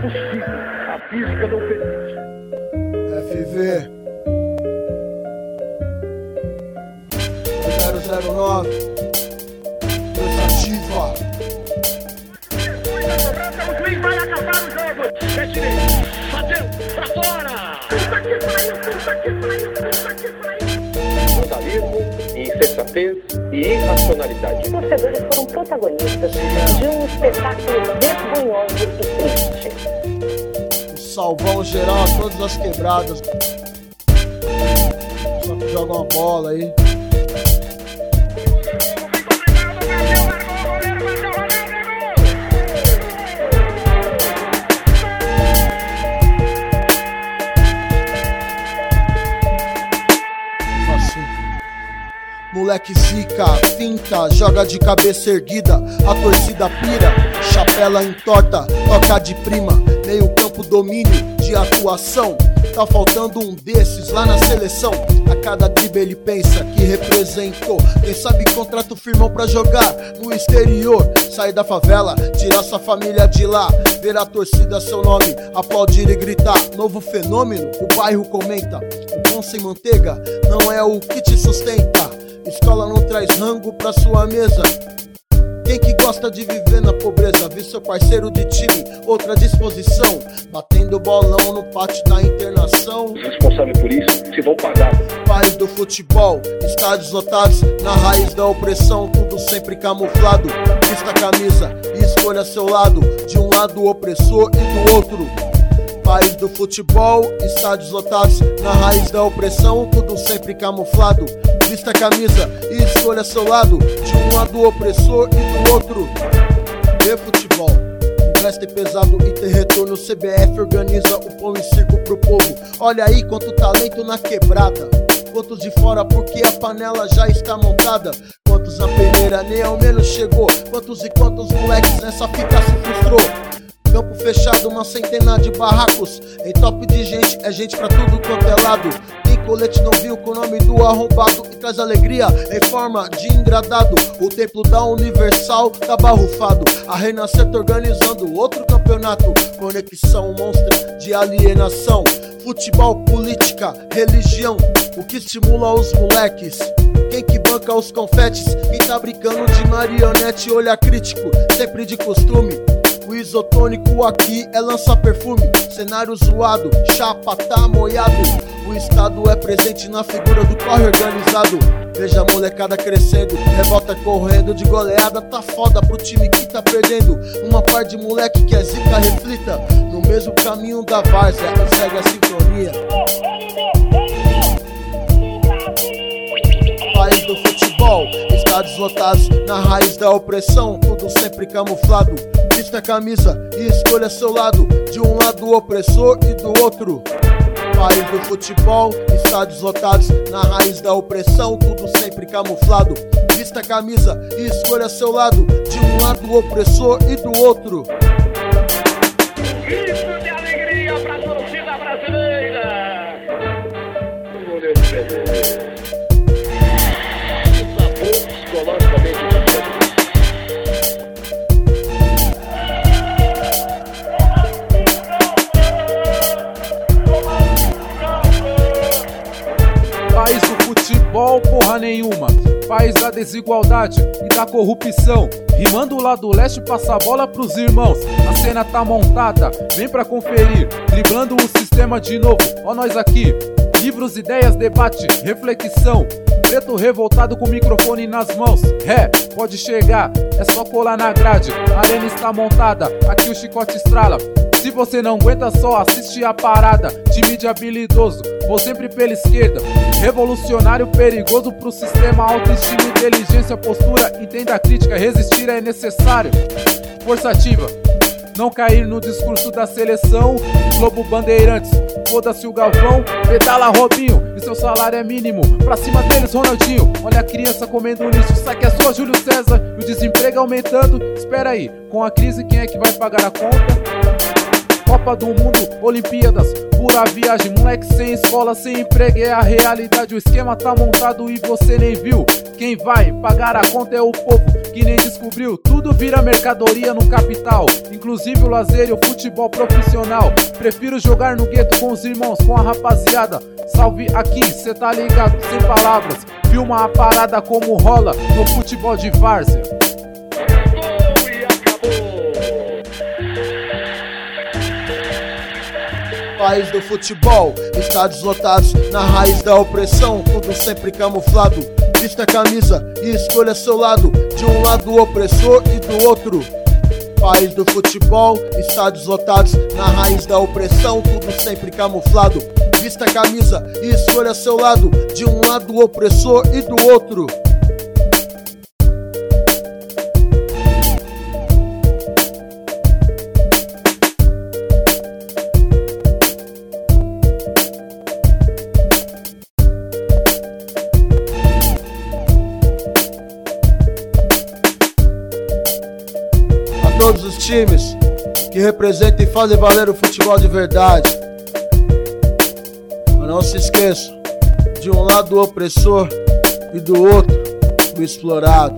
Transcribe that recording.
possível. A física não permite. FV 009 Pensativa O juiz vai acabar o jogo. É direito. Bateu. Pra fora. Puta que pariu. Puta que pariu. Puta que pariu. Vandalismo, insensatez e irracionalidade. Os torcedores foram protagonistas de um espetáculo vergonhoso e triste. Um salvão geral a todas as quebradas Só que joga uma bola aí Moleque zica, finta, joga de cabeça erguida, a torcida pira, chapela entorta, toca de prima, meio campo domínio de atuação. Tá faltando um desses lá na seleção. A cada drible ele pensa que representou. Quem sabe contrato firmão pra jogar no exterior. Sair da favela, tirar sua família de lá. Ver a torcida seu nome, aplaudir e gritar. Novo fenômeno, o bairro comenta. O pão sem manteiga não é o que te sustenta. Escola não traz rango pra sua mesa. Quem que gosta de viver na pobreza? Vi seu parceiro de time, outra disposição. Batendo bolão no pátio da internação. Os responsáveis por isso se vão pagar. País do futebol, estádios lotados, na raiz da opressão, tudo sempre camuflado. Vista a camisa e escolha seu lado, de um lado o opressor e do outro. País do futebol, estádios lotados, na raiz da opressão, tudo sempre camuflado. Vista a camisa e escolha seu lado, de um lado opressor e do outro. Vê futebol. Investe pesado e ter retorno. CBF organiza o pão e circo pro povo. Olha aí quanto talento na quebrada. Quantos de fora porque a panela já está montada. Quantos na peneira nem ao menos chegou. Quantos e quantos moleques nessa fita se frustrou. Campo fechado, uma centena de barracos. Em top de gente, é gente pra tudo quanto é lado. Tem colete não viu com o nome do arrombado e traz alegria em forma de engradado. O templo da Universal tá barrufado. A Renascer tá organizando outro campeonato. Conexão monstra de alienação. Futebol, política, religião. O que estimula os moleques. Quem que banca os confetes? Quem tá brincando de marionete, olhar crítico, sempre de costume. O isotônico aqui é lança perfume, cenário zoado, chapa tá moiado. O estado é presente na figura do corre organizado. Veja a molecada crescendo, revolta correndo de goleada, tá foda pro time que tá perdendo. Uma par de moleque que é zica, reflita no mesmo caminho da várzea segue a sintonia. País do futebol, estádios lotados, na raiz da opressão, tudo sempre camuflado. Vista a camisa e escolha seu lado, de um lado opressor e do outro. País do futebol, estádios lotados, na raiz da opressão, tudo sempre camuflado. Vista a camisa e escolha seu lado, de um lado opressor e do outro. Nenhuma. País da desigualdade e da corrupção. Rimando lá do leste, passa a bola pros irmãos. A cena tá montada, vem pra conferir. Driblando o sistema de novo, ó nós aqui. Livros, ideias, debate, reflexão. Preto revoltado com microfone nas mãos. É, pode chegar, é só colar na grade. A arena está montada, aqui o chicote estrala. Se você não aguenta, só assiste a parada. Time de habilidoso, vou sempre pela esquerda. Revolucionário, perigoso pro sistema. Autoestima, inteligência, postura. Entenda a crítica, resistir é necessário. Força ativa, não cair no discurso da seleção. Globo Bandeirantes, foda-se o Galvão. Pedala Robinho, e seu salário é mínimo. Pra cima deles, Ronaldinho. Olha a criança comendo lixo, saque a sua, Júlio César. E o desemprego aumentando. Espera aí, com a crise, quem é que vai pagar a conta? Copa do Mundo, Olimpíadas, pura viagem, moleque sem escola, sem emprego, é a realidade. O esquema tá montado e você nem viu. Quem vai pagar a conta é o povo que nem descobriu. Tudo vira mercadoria no capital, inclusive o lazer e o futebol profissional. Prefiro jogar no gueto com os irmãos, com a rapaziada. Salve aqui, cê tá ligado, sem palavras. Filma a parada como rola no futebol de várzea. País do futebol, estádios lotados na raiz da opressão, tudo sempre camuflado. Vista a camisa e escolha seu lado, de um lado o opressor e do outro. País do futebol, estádios lotados na raiz da opressão, tudo sempre camuflado. Vista a camisa e escolha seu lado, de um lado o opressor e do outro. Todos os times que representam e fazem valer o futebol de verdade. Mas não se esqueçam, de um lado o opressor e do outro o explorado.